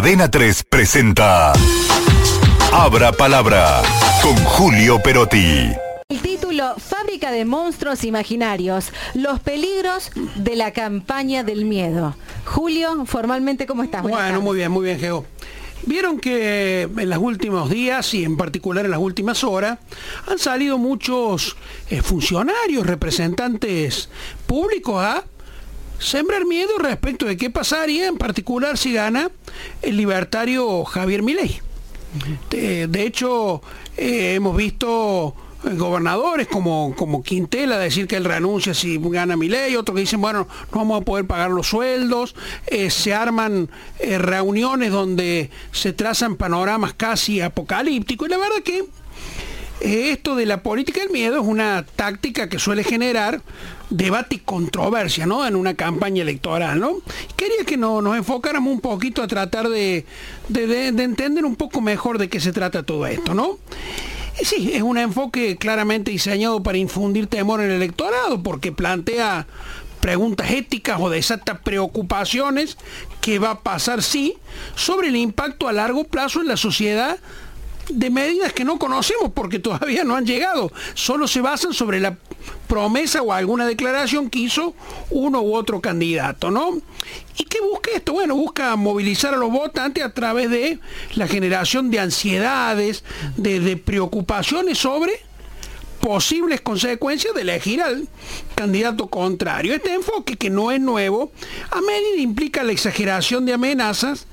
Adena 3 presenta Abra Palabra con Julio Perotti. El título Fábrica de Monstruos Imaginarios, los peligros de la campaña del miedo. Julio, formalmente, ¿cómo estás? Buenas bueno, tardes. muy bien, muy bien, Geo. Vieron que en los últimos días y en particular en las últimas horas han salido muchos eh, funcionarios, representantes públicos a sembrar miedo respecto de qué pasaría, en particular si gana el libertario Javier Milei. De, hecho, eh, hemos visto eh, gobernadores como, como Quintela decir que él renuncia si gana Milei, otros que dicen, bueno, no vamos a poder pagar los sueldos, eh, se arman reuniones donde se trazan panoramas casi apocalípticos, y la verdad que esto de la política del miedo es una táctica que suele generar debate y controversia, ¿no? En una campaña electoral, ¿no? Quería que nos enfocáramos un poquito a tratar de, entender un poco mejor de qué se trata todo esto, ¿no? sí, es un enfoque claramente diseñado para infundir temor en el electorado, porque plantea preguntas éticas o desata preocupaciones que va a pasar sí sobre el impacto a largo plazo en la sociedad de medidas que no conocemos porque todavía no han llegado. Solo se basan sobre la promesa o alguna declaración que hizo uno u otro candidato, ¿no? ¿Y qué busca esto? Bueno, busca movilizar a los votantes a través de la generación de ansiedades, de, de preocupaciones sobre posibles consecuencias de elegir al candidato contrario. Este enfoque, que no es nuevo, a medida implica la exageración de amenazas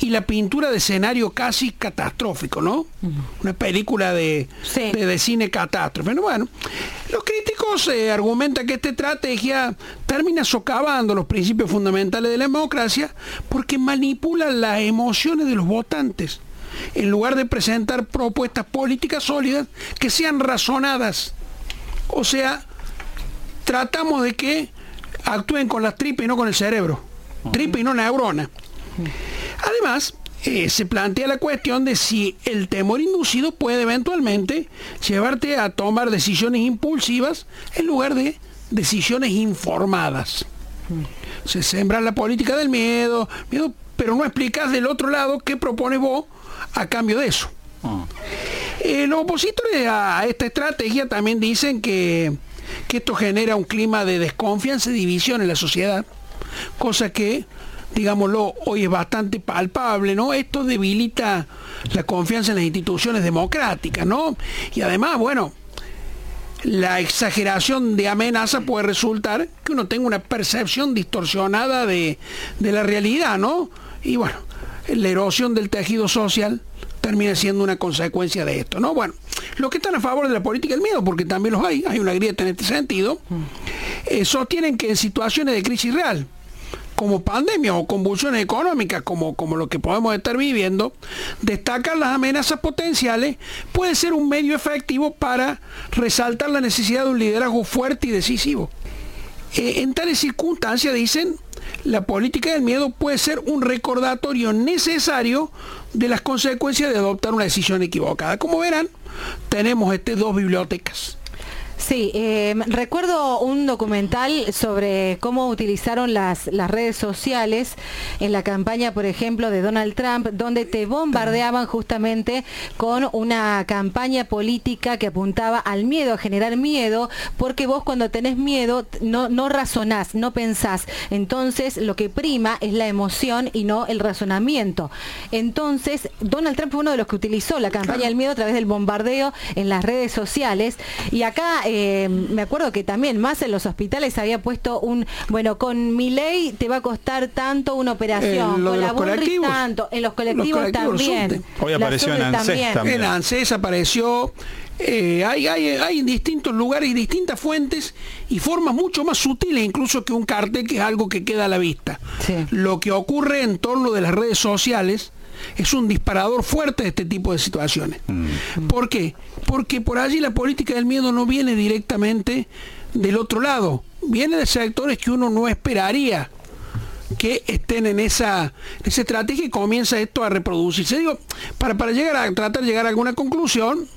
y la pintura de escenario casi catastrófico, ¿no? Una película de, de, cine catástrofe. Bueno, los críticos eh, argumentan que esta estrategia termina socavando los principios fundamentales de la democracia porque manipula las emociones de los votantes en lugar de presentar propuestas políticas sólidas que sean razonadas. O sea, tratamos de que actúen con las tripas y no con el cerebro. Tripa y no neurona. Además, eh, se plantea la cuestión de si el temor inducido puede eventualmente llevarte a tomar decisiones impulsivas en lugar de decisiones informadas. Se sembra la política del miedo, pero no explicas del otro lado qué propone vos a cambio de eso. Eh, los opositores a esta estrategia también dicen que, que esto genera un clima de desconfianza y división en la sociedad, cosa que digámoslo, hoy es bastante palpable, ¿no? Esto debilita la confianza en las instituciones democráticas, ¿no? Y además, bueno, la exageración de amenaza puede resultar que uno tenga una percepción distorsionada de, de la realidad, ¿no? Y bueno, la erosión del tejido social termina siendo una consecuencia de esto, ¿no? Bueno, los que están a favor de la política del miedo, porque también los hay, hay una grieta en este sentido, eh, sostienen que en situaciones de crisis real, como pandemia o convulsiones económicas como, como lo que podemos estar viviendo, destacar las amenazas potenciales puede ser un medio efectivo para resaltar la necesidad de un liderazgo fuerte y decisivo. Eh, en tales circunstancias, dicen, la política del miedo puede ser un recordatorio necesario de las consecuencias de adoptar una decisión equivocada. Como verán, tenemos este, dos bibliotecas Sí, eh, recuerdo un documental sobre cómo utilizaron las, las redes sociales en la campaña, por ejemplo, de Donald Trump, donde te bombardeaban justamente con una campaña política que apuntaba al miedo, a generar miedo, porque vos cuando tenés miedo no, no razonás, no pensás. Entonces lo que prima es la emoción y no el razonamiento. Entonces, Donald Trump fue uno de los que utilizó la campaña del miedo a través del bombardeo en las redes sociales. Y acá eh, me acuerdo que también más en los hospitales había puesto un, bueno, con mi ley te va a costar tanto una operación, con la Burris tanto, en los colectivos, también. Hoy apareció en ANSES también. En ANSES apareció, eh, hay, hay, hay, en distintos lugares y distintas fuentes y formas mucho más sutiles incluso que un cartel que es algo que queda a la vista. Lo que ocurre en torno de las redes sociales es un disparador fuerte de este tipo de situaciones. Mm. ¿Por qué? Porque por allí la política del miedo no viene directamente del otro lado, viene de sectores que uno no esperaría que estén en esa, esa estrategia y comienza esto a reproducirse. Digo, para, para llegar a tratar de llegar a alguna conclusión,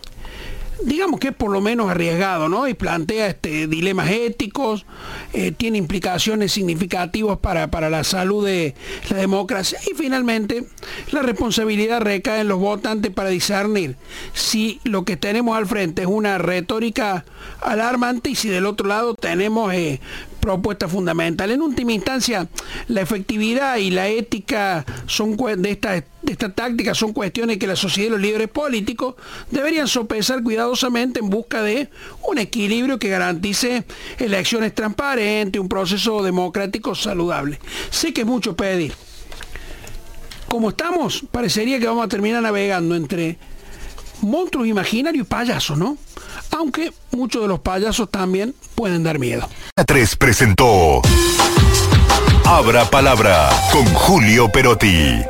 digamos que es por lo menos arriesgado, ¿no? Y plantea este, dilemas éticos, eh, tiene implicaciones significativas para, para la salud de la democracia y finalmente la responsabilidad recae en los votantes para discernir si lo que tenemos al frente es una retórica alarmante y si del otro lado tenemos eh, propuesta fundamental. En última instancia, la efectividad y la ética son de de esta táctica son cuestiones que la sociedad y los líderes políticos deberían sopesar cuidadosamente en busca de un equilibrio que garantice elecciones transparentes, un proceso democrático saludable. Sé que es mucho pedir. Como estamos, parecería que vamos a terminar navegando entre monstruos imaginarios y payasos, ¿no? Aunque muchos de los payasos también pueden dar miedo. La 3 presentó Abra Palabra con Julio Perotti.